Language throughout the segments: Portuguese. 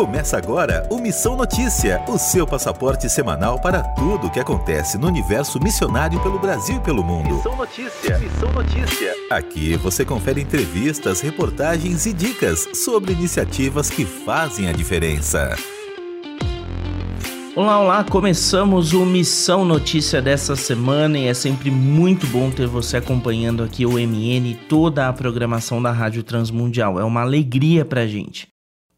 Começa agora o Missão Notícia, o seu passaporte semanal para tudo o que acontece no universo missionário pelo Brasil e pelo mundo. Missão Notícia, Missão Notícia. Aqui você confere entrevistas, reportagens e dicas sobre iniciativas que fazem a diferença. Olá, olá! Começamos o Missão Notícia dessa semana e é sempre muito bom ter você acompanhando aqui o MN e toda a programação da Rádio Transmundial. É uma alegria pra gente.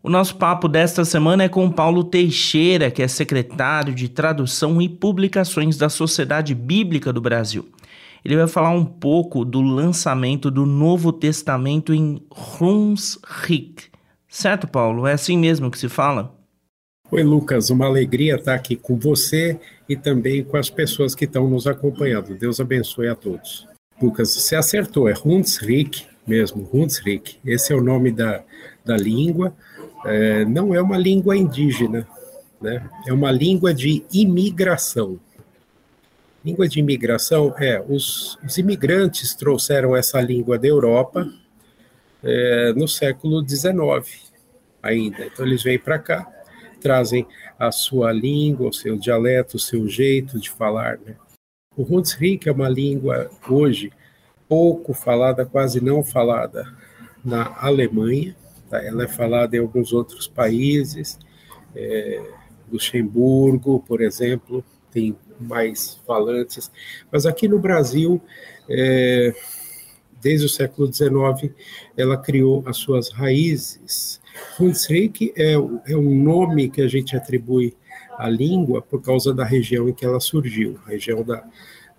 O nosso papo desta semana é com Paulo Teixeira, que é secretário de Tradução e Publicações da Sociedade Bíblica do Brasil. Ele vai falar um pouco do lançamento do Novo Testamento em Hunsrück. Certo, Paulo? É assim mesmo que se fala? Oi, Lucas, uma alegria estar aqui com você e também com as pessoas que estão nos acompanhando. Deus abençoe a todos. Lucas, você acertou, é Hunsrück mesmo, Hunsrück. Esse é o nome da, da língua. É, não é uma língua indígena, né? é uma língua de imigração. Língua de imigração é, os, os imigrantes trouxeram essa língua da Europa é, no século XIX ainda. Então eles vêm para cá trazem a sua língua, o seu dialeto, o seu jeito de falar. Né? O Hunsrück é uma língua hoje pouco falada, quase não falada na Alemanha. Tá? Ela é falada em alguns outros países, é, Luxemburgo, por exemplo, tem mais falantes. Mas aqui no Brasil, é, desde o século XIX, ela criou as suas raízes Hunsrück é, é um nome que a gente atribui à língua por causa da região em que ela surgiu, a região da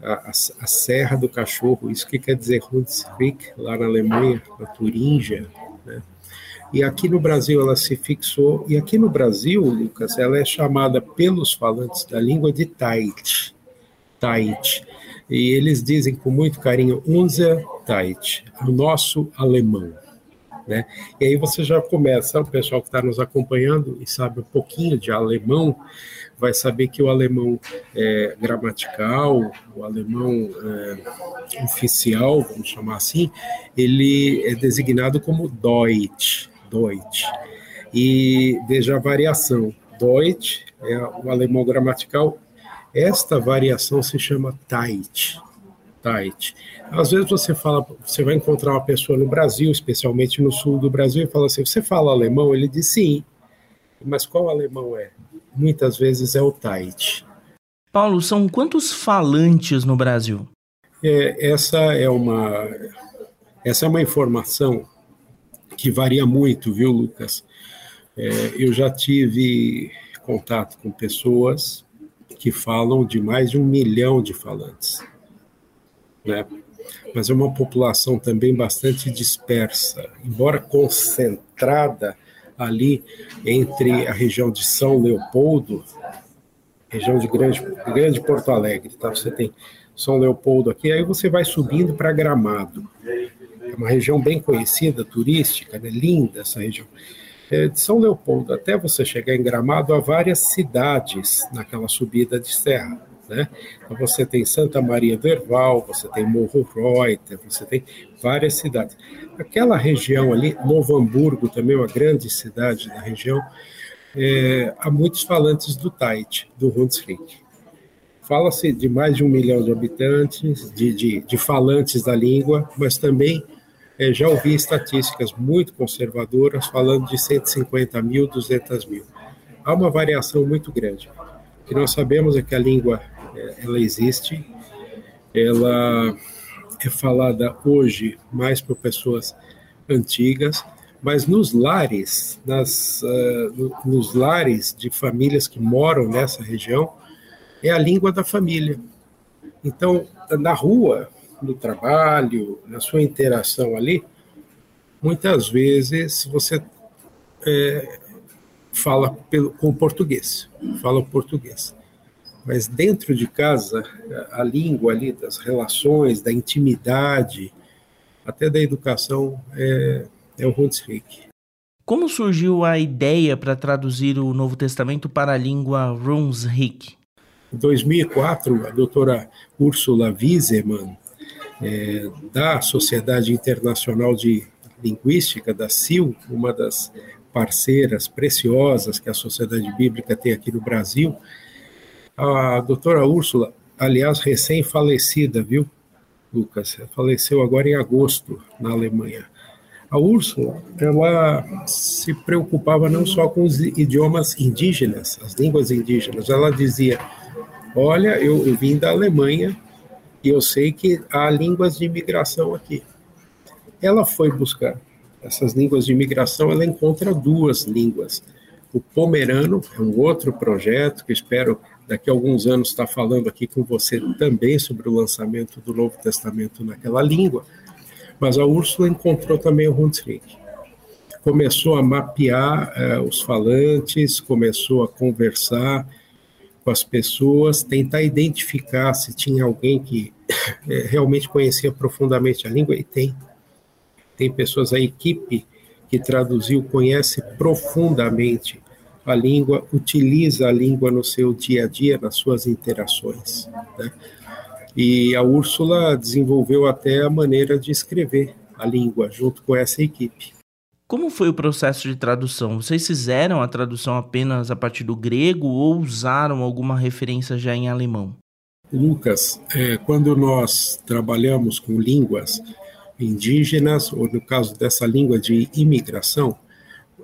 a, a Serra do Cachorro, isso que quer dizer Hunsrück, lá na Alemanha, na Turíngia? E aqui no Brasil ela se fixou, e aqui no Brasil, Lucas, ela é chamada pelos falantes da língua de Tait. Tait. E eles dizem com muito carinho, Unser Tait, o nosso alemão. Né? E aí você já começa, o pessoal que está nos acompanhando e sabe um pouquinho de alemão, vai saber que o alemão é, gramatical, o alemão é, oficial, vamos chamar assim, ele é designado como Deutsch, Deutsch. E veja a variação, Deutsch é o alemão gramatical, esta variação se chama Teit, Teit. Às vezes você fala, você vai encontrar uma pessoa no Brasil, especialmente no sul do Brasil, e fala assim: você fala alemão? Ele diz sim. Mas qual alemão é? Muitas vezes é o Tait. Paulo, são quantos falantes no Brasil? É, essa é uma essa é uma informação que varia muito, viu, Lucas? É, eu já tive contato com pessoas que falam de mais de um milhão de falantes. Né? mas é uma população também bastante dispersa, embora concentrada ali entre a região de São Leopoldo, região de Grande, Grande Porto Alegre, tá? Você tem São Leopoldo aqui, aí você vai subindo para Gramado. É uma região bem conhecida, turística, né? linda essa região. É, de São Leopoldo até você chegar em Gramado, há várias cidades naquela subida de serra. Né? Então você tem Santa Maria do Herval, você tem Morro Reuter, você tem várias cidades. Aquela região ali, Novo Hamburgo, também uma grande cidade da região, é, há muitos falantes do Tait, do Hunsrück. Fala-se de mais de um milhão de habitantes, de, de, de falantes da língua, mas também é, já ouvi estatísticas muito conservadoras falando de 150 mil, 200 mil. Há uma variação muito grande. O que nós sabemos é que a língua ela existe, ela é falada hoje mais por pessoas antigas, mas nos lares, nas, uh, nos lares de famílias que moram nessa região, é a língua da família. Então, na rua, no trabalho, na sua interação ali, muitas vezes você é, fala pelo, com o português, fala o português. Mas dentro de casa, a língua ali das relações, da intimidade, até da educação, é, é o Hunsrück. Como surgiu a ideia para traduzir o Novo Testamento para a língua Hunsrück? Em 2004, a doutora Ursula Wiesemann, é, da Sociedade Internacional de Linguística, da CIL, uma das parceiras preciosas que a Sociedade Bíblica tem aqui no Brasil. A doutora Úrsula, aliás, recém-falecida, viu, Lucas? Faleceu agora em agosto, na Alemanha. A Úrsula, ela se preocupava não só com os idiomas indígenas, as línguas indígenas, ela dizia: Olha, eu, eu vim da Alemanha e eu sei que há línguas de imigração aqui. Ela foi buscar essas línguas de imigração, ela encontra duas línguas. O pomerano é um outro projeto que espero daqui a alguns anos estar falando aqui com você também sobre o lançamento do Novo Testamento naquela língua. Mas a Úrsula encontrou também o Hunsrück. Começou a mapear eh, os falantes, começou a conversar com as pessoas, tentar identificar se tinha alguém que eh, realmente conhecia profundamente a língua, e tem. Tem pessoas, a equipe que traduziu conhece profundamente a língua, utiliza a língua no seu dia a dia, nas suas interações. Né? E a Úrsula desenvolveu até a maneira de escrever a língua junto com essa equipe. Como foi o processo de tradução? Vocês fizeram a tradução apenas a partir do grego ou usaram alguma referência já em alemão? Lucas, é, quando nós trabalhamos com línguas indígenas, ou no caso dessa língua de imigração,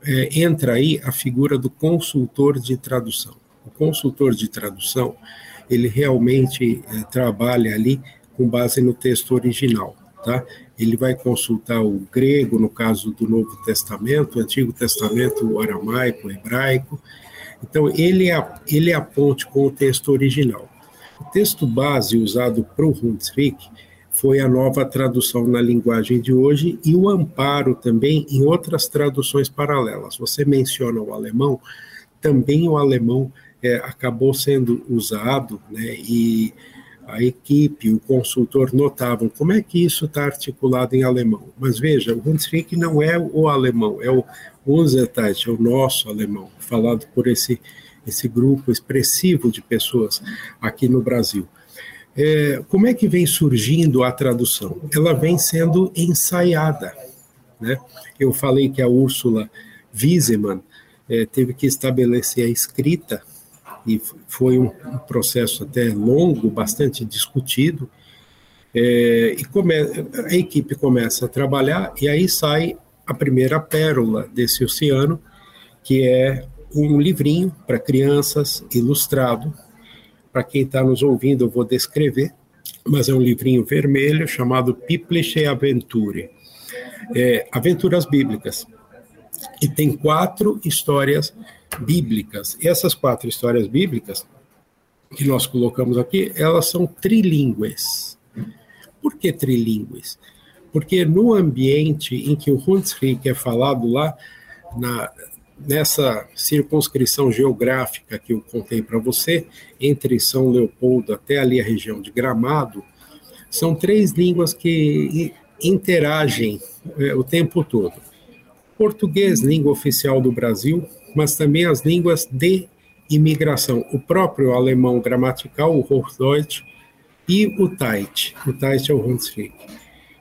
é, entra aí a figura do consultor de tradução. O consultor de tradução ele realmente é, trabalha ali com base no texto original, tá? Ele vai consultar o grego, no caso do Novo Testamento, o Antigo Testamento, o aramaico, o hebraico. Então, ele é, ele é a ponte com o texto original. O texto base usado para o Hunsrück foi a nova tradução na linguagem de hoje e o amparo também em outras traduções paralelas. Você menciona o alemão, também o alemão é, acabou sendo usado, né, e a equipe, o consultor notavam como é que isso está articulado em alemão. Mas veja, o Hunsrück não é o alemão, é o Unsertheit, é o nosso alemão, falado por esse, esse grupo expressivo de pessoas aqui no Brasil. É, como é que vem surgindo a tradução? Ela vem sendo ensaiada. Né? Eu falei que a Úrsula Wiesemann é, teve que estabelecer a escrita e foi um, processo até longo, bastante discutido. É, e come, a equipe começa a trabalhar e aí sai a primeira pérola desse oceano, que é um livrinho para crianças ilustrado. Para quem está nos ouvindo, eu vou descrever, mas é um livrinho vermelho chamado Pipliche Aventure, é, Aventuras Bíblicas. E tem quatro histórias bíblicas. Essas quatro histórias bíblicas que nós colocamos aqui, elas são trilíngues. Por que trilíngues? Porque no ambiente em que o Hunsrück é falado lá, na, nessa circunscrição geográfica que eu contei para você, entre São Leopoldo até ali a região de Gramado, são três línguas que interagem é, o tempo todo. Português, língua oficial do Brasil, mas também as línguas de imigração, o próprio alemão gramatical, o Hochdeutsch, e o Tait, o Tait é o Hunsrück.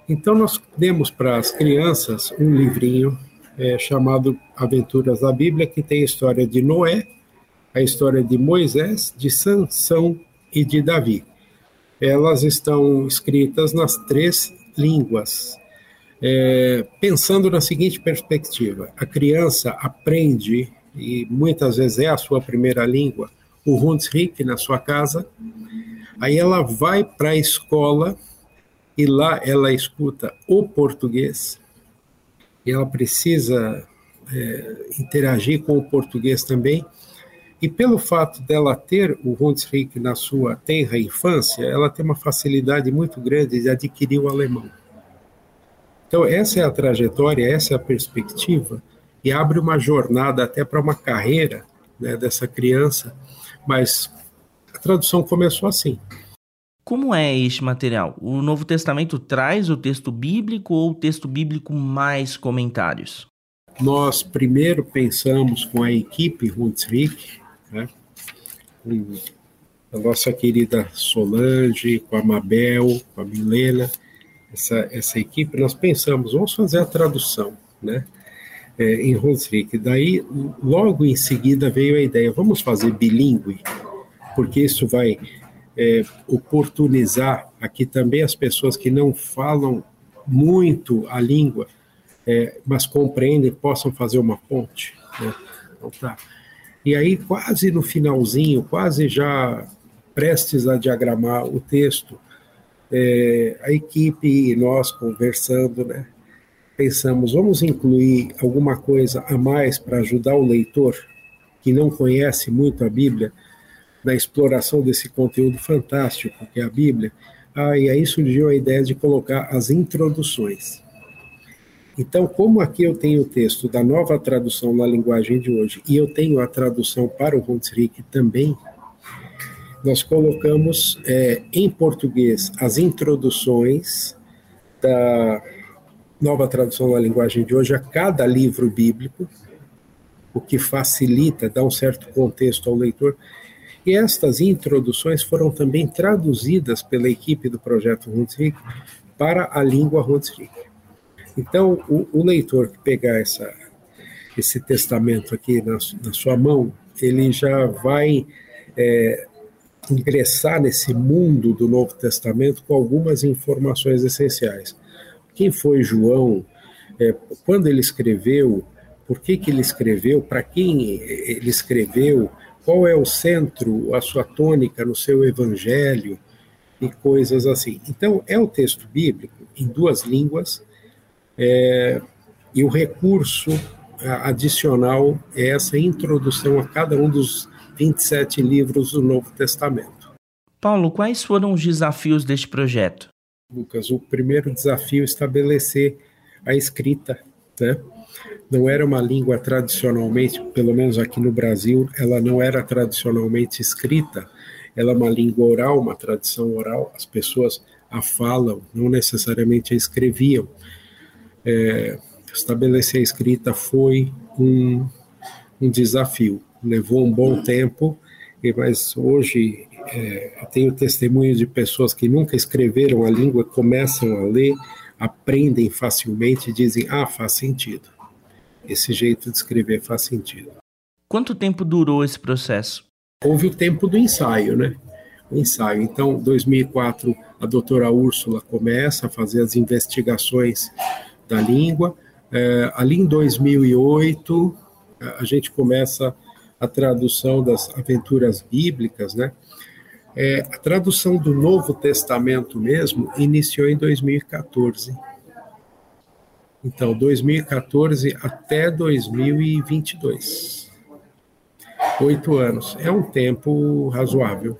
Então nós demos para as crianças um livrinho é, chamado Aventuras da Bíblia, que tem a história de Noé, a história de Moisés, de Sansão e de Davi. Elas estão escritas nas três línguas, é, pensando na seguinte perspectiva: a criança aprende e muitas vezes é a sua primeira língua, o Hunsrück na sua casa. Aí ela vai para a escola e lá ela escuta o português e ela precisa é, interagir com o português também. E pelo fato dela ter o Hunsrück na sua tenra infância, ela tem uma facilidade muito grande de adquirir o alemão. Então, essa é a trajetória, essa é a perspectiva e abre uma jornada até para uma carreira né, dessa criança, mas a tradução começou assim. Como é este material? O Novo Testamento traz o texto bíblico ou o texto bíblico mais comentários? Nós primeiro pensamos com a equipe Hunsrück, né, com a nossa querida Solange, com a Mabel, com a Milena, essa, essa equipe, nós pensamos, vamos fazer a tradução, né? É, em Hunsrück. Daí, logo em seguida, veio a ideia: vamos fazer bilíngue, porque isso vai é, oportunizar aqui também as pessoas que não falam muito a língua, é, mas compreendem, possam fazer uma ponte. Né? Então, tá. E aí, quase no finalzinho, quase já prestes a diagramar o texto, é, a equipe e nós conversando, né? Pensamos, vamos incluir alguma coisa a mais para ajudar o leitor que não conhece muito a Bíblia na exploração desse conteúdo fantástico que é a Bíblia. Ah, e aí surgiu a ideia de colocar as introduções. Então, como aqui eu tenho o texto da nova tradução na linguagem de hoje e eu tenho a tradução para o Hunsrück também, nós colocamos é, em português as introduções da nova tradução na linguagem de hoje a cada livro bíblico, o que facilita, dá um certo contexto ao leitor. E estas introduções foram também traduzidas pela equipe do projeto Hunsrück para a língua Hunsrück. Então, o, o, leitor que pegar essa, esse testamento aqui na, na sua mão, ele já vai é, ingressar nesse mundo do Novo Testamento com algumas informações essenciais quem foi João, é, quando ele escreveu, por que, que ele escreveu, para quem ele escreveu, qual é o centro, a sua tônica no seu evangelho e coisas assim. Então, é o texto bíblico em duas línguas é, e o recurso adicional é essa introdução a cada um dos 27 livros do Novo Testamento. Paulo, quais foram os desafios deste projeto? Lucas, o primeiro desafio é estabelecer a escrita, né? Não era uma língua tradicionalmente, pelo menos aqui no Brasil, ela não era tradicionalmente escrita, ela é uma língua oral, uma tradição oral, as pessoas a falam, não necessariamente a escreviam. É, estabelecer a escrita foi um, um desafio, levou um bom tempo, mas hoje é, tenho testemunho de pessoas que nunca escreveram a língua, começam a ler, aprendem facilmente e dizem: ah, faz sentido. Esse jeito de escrever faz sentido. Quanto tempo durou esse processo? Houve o tempo do ensaio, né? O ensaio. Então, 2004, a doutora Úrsula começa a fazer as investigações da língua. É, ali em 2008, a gente começa a tradução das aventuras bíblicas, né? É, a tradução do Novo Testamento mesmo iniciou em 2014. Então, 2014 até 2022. Oito anos. É um tempo razoável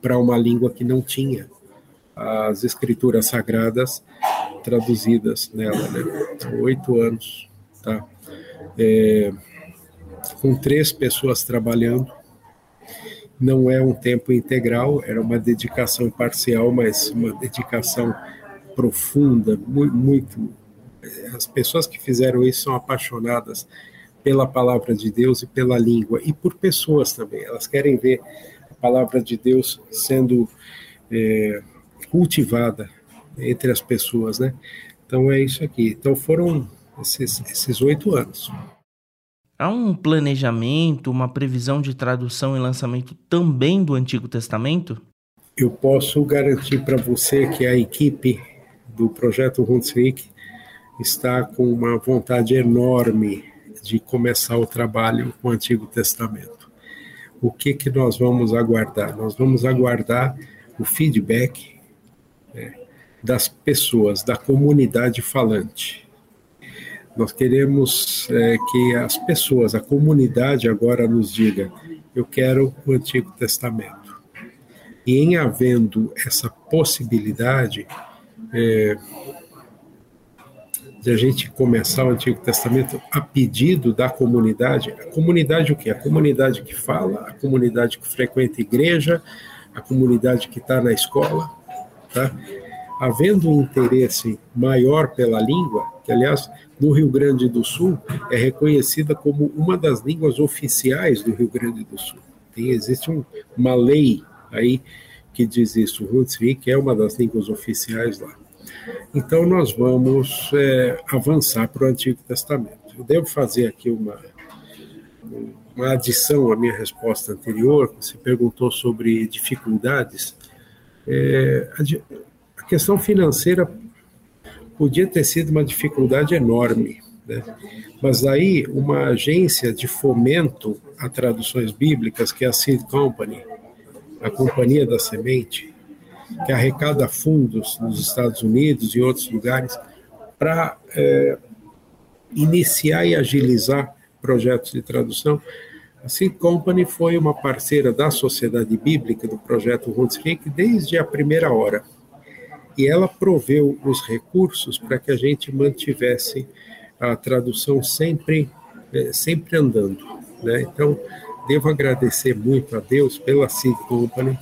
para uma língua que não tinha as escrituras sagradas traduzidas nela, né? Oito anos, tá? É, com três pessoas trabalhando, não é um tempo integral, era uma dedicação parcial, mas uma dedicação profunda, muito. As pessoas que fizeram isso são apaixonadas pela palavra de Deus e pela língua, e por pessoas também. Elas querem ver a palavra de Deus sendo é, cultivada entre as pessoas, né? Então é isso aqui. Então foram esses oito anos. Há um planejamento, uma previsão de tradução e lançamento também do Antigo Testamento? Eu posso garantir para você que a equipe do projeto Hunsrück está com uma vontade enorme de começar o trabalho com o Antigo Testamento. O que que nós vamos aguardar? Nós vamos aguardar o feedback né, das pessoas, da comunidade falante. Nós queremos é, que as pessoas, a comunidade agora nos diga: eu quero o Antigo Testamento. E em havendo essa possibilidade é, de a gente começar o Antigo Testamento a pedido da comunidade, a comunidade o quê? A comunidade que fala, a comunidade que frequenta a igreja, a comunidade que está na escola, tá? Havendo um interesse maior pela língua, que aliás no Rio Grande do Sul é reconhecida como uma das línguas oficiais do Rio Grande do Sul. Tem, existe um, uma lei aí que diz isso, o Hunsrück é uma das línguas oficiais lá. Então nós vamos é, avançar para o Antigo Testamento. eu devo fazer aqui uma, uma adição à minha resposta anterior, você perguntou sobre dificuldades. É, a, questão financeira podia ter sido uma dificuldade enorme, né? mas aí uma agência de fomento a traduções bíblicas, que é a Seed Company, a Companhia da Semente, que arrecada fundos nos Estados Unidos e outros lugares para é, iniciar e agilizar projetos de tradução. A Seed Company foi uma parceira da Sociedade Bíblica do projeto Huntsvik desde a primeira hora. E ela proveu os recursos para que a gente mantivesse a tradução sempre, é, sempre andando. Né? Então, devo agradecer muito a Deus pela Seed Company,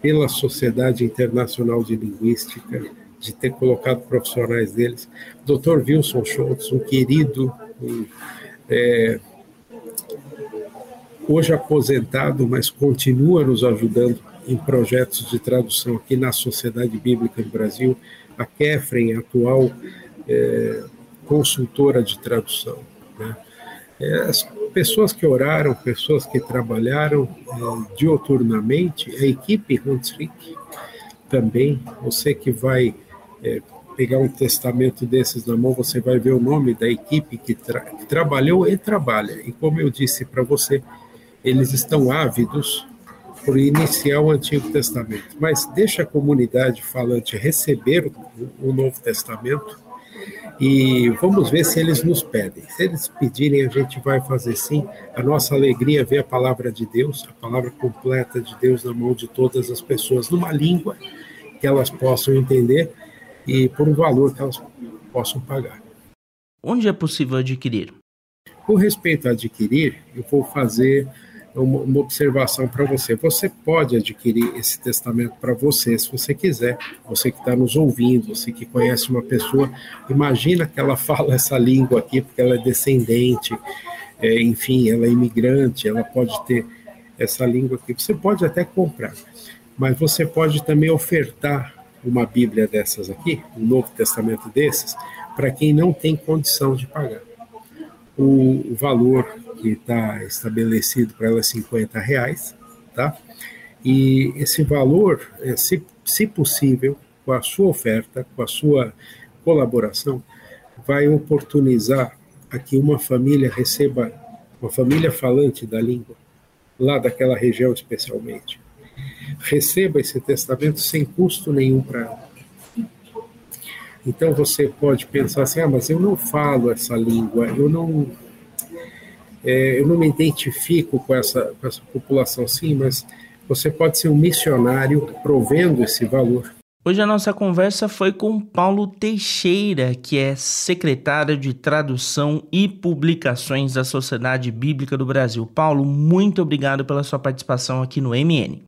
pela Sociedade Internacional de Linguística, de ter colocado profissionais deles. Dr. Wilson Schultz, um querido, um, é, hoje aposentado, mas continua nos ajudando em projetos de tradução aqui na Sociedade Bíblica do Brasil. A Kefren, atual é, consultora de tradução. Né? É, as pessoas que oraram, pessoas que trabalharam é, dioturnamente, a equipe Hunsrich também, você que vai é, pegar um testamento desses na mão, você vai ver o nome da equipe que, tra que trabalhou e trabalha. E como eu disse para você, eles estão ávidos por iniciar o Antigo Testamento. Mas deixa a comunidade falante receber o, o Novo Testamento e vamos ver se eles nos pedem. Se eles pedirem, a gente vai fazer sim. A nossa alegria é ver a palavra de Deus, a palavra completa de Deus na mão de todas as pessoas, numa língua que elas possam entender e por um valor que elas possam pagar. Onde é possível adquirir? Com respeito a adquirir, eu vou fazer uma, uma observação para você. Você pode adquirir esse testamento para você, se você quiser. Você que está nos ouvindo, você que conhece uma pessoa, imagina que ela fala essa língua aqui, porque ela é descendente, é, enfim, ela é imigrante, ela pode ter essa língua aqui. Você pode até comprar, mas você pode também ofertar uma Bíblia dessas aqui, um Novo Testamento desses, para quem não tem condição de pagar. O valor que está estabelecido para ela é 50 reais, tá? E esse valor, é, se, se possível, com a sua oferta, com a sua colaboração, vai oportunizar a que uma família receba, uma família falante da língua, lá daquela região especialmente, receba esse testamento sem custo nenhum para ela. Então você pode pensar assim, ah, mas eu não falo essa língua, eu não é, eu não me identifico com essa, com essa população, sim, mas você pode ser um missionário provendo esse valor. Hoje a nossa conversa foi com Paulo Teixeira, que é secretário de Tradução e Publicações da Sociedade Bíblica do Brasil. Paulo, muito obrigado pela sua participação aqui no MN.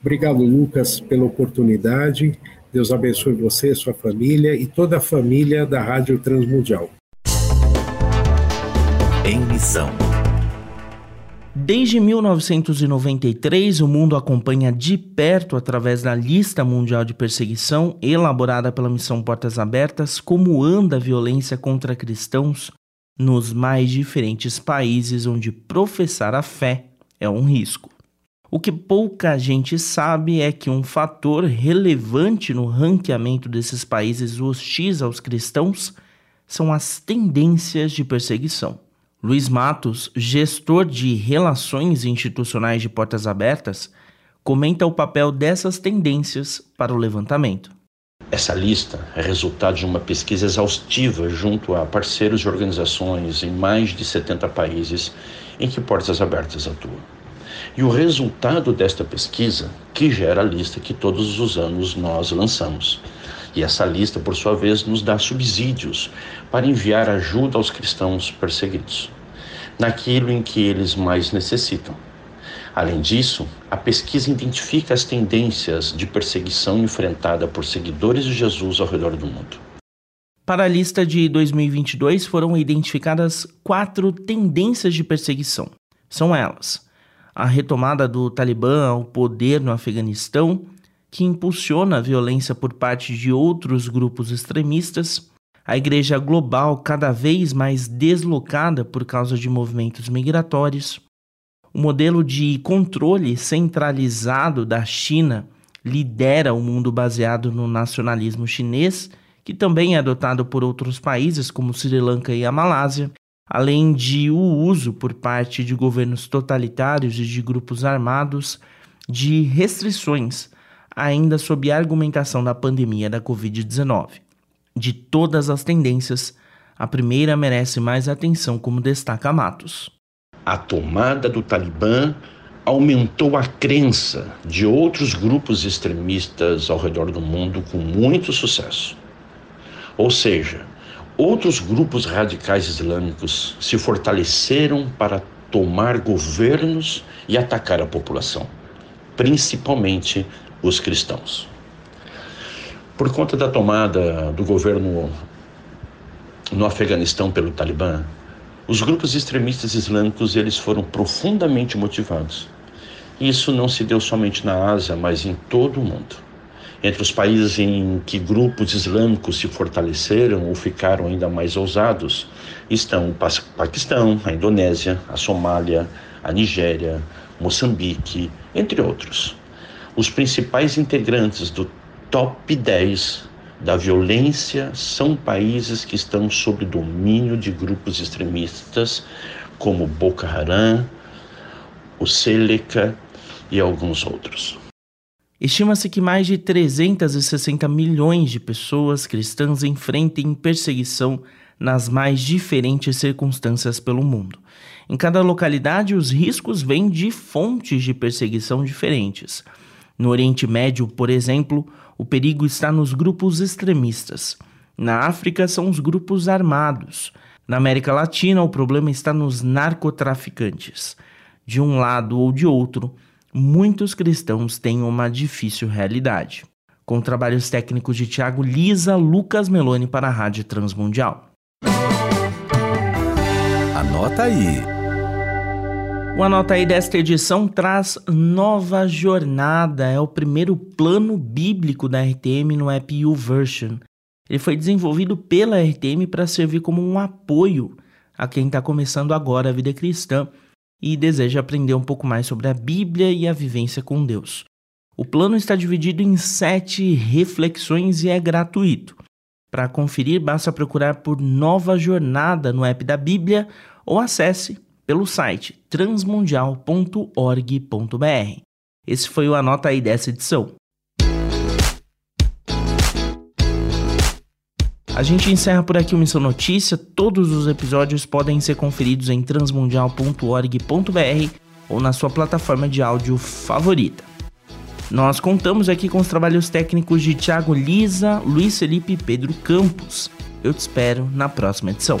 Obrigado, Lucas, pela oportunidade. Deus abençoe você, sua família e toda a família da Rádio Transmundial. Em missão. Desde 1993, o mundo acompanha de perto, através da Lista Mundial de Perseguição, elaborada pela Missão Portas Abertas, como anda a violência contra cristãos nos mais diferentes países onde professar a fé é um risco. O que pouca gente sabe é que um fator relevante no ranqueamento desses países hostis aos cristãos são as tendências de perseguição. Luiz Matos, gestor de Relações Institucionais de Portas Abertas, comenta o papel dessas tendências para o levantamento. Essa lista é resultado de uma pesquisa exaustiva junto a parceiros e organizações em mais de 70 países em que Portas Abertas atua. E o resultado desta pesquisa que gera a lista que todos os anos nós lançamos. E essa lista, por sua vez, nos dá subsídios para enviar ajuda aos cristãos perseguidos naquilo em que eles mais necessitam. Além disso, a pesquisa identifica as tendências de perseguição enfrentada por seguidores de Jesus ao redor do mundo. Para a lista de 2022 foram identificadas quatro tendências de perseguição. São elas: a retomada do Talibã ao poder no Afeganistão, que impulsiona a violência por parte de outros grupos extremistas, a igreja global cada vez mais deslocada por causa de movimentos migratórios, o modelo de controle centralizado da China lidera o mundo baseado no nacionalismo chinês, que também é adotado por outros países como Sri Lanka e a Malásia, além de o uso por parte de governos totalitários e de grupos armados de restrições, ainda sob a argumentação da pandemia da Covid-19. De todas as tendências, a primeira merece mais atenção, como destaca Matos. A tomada do Talibã aumentou a crença de outros grupos extremistas ao redor do mundo com muito sucesso. Ou seja, outros grupos radicais islâmicos se fortaleceram para tomar governos e atacar a população, principalmente os cristãos. Por conta da tomada do governo no Afeganistão pelo Talibã, os grupos extremistas islâmicos eles foram profundamente motivados. Isso não se deu somente na Ásia, mas em todo o mundo. Entre os países em que grupos islâmicos se fortaleceram ou ficaram ainda mais ousados estão o Paquistão, a Indonésia, a Somália, a Nigéria, Moçambique, entre outros. Os principais integrantes do top 10 da violência são países que estão sob domínio de grupos extremistas como Boko Haram, o Seleka e alguns outros. Estima-se que mais de 360 milhões de pessoas cristãs enfrentem perseguição nas mais diferentes circunstâncias pelo mundo. Em cada localidade, os riscos vêm de fontes de perseguição diferentes. No Oriente Médio, por exemplo, o perigo está nos grupos extremistas. Na África, são os grupos armados. Na América Latina, o problema está nos narcotraficantes. De um lado ou de outro, muitos cristãos têm uma difícil realidade. Com trabalhos técnicos de Tiago Lisa, Lucas Meloni para a Rádio Transmundial. Anota aí. O Anota aí desta edição traz Nova Jornada, é o primeiro plano bíblico da RTM no app YouVersion. Ele foi desenvolvido pela RTM para servir como um apoio a quem está começando agora a vida cristã e deseja aprender um pouco mais sobre a Bíblia e a vivência com Deus. O plano está dividido em sete reflexões e é gratuito. Para conferir, basta procurar por Nova Jornada no app da Bíblia ou acesse pelo site transmundial.org.br. Esse foi o Anota aí dessa edição. A gente encerra por aqui o Missão Notícia. Todos os episódios podem ser conferidos em transmundial.org.br ou na sua plataforma de áudio favorita. Nós contamos aqui com os trabalhos técnicos de Thiago Lisa, Luiz Felipe e Pedro Campos. Eu te espero na próxima edição.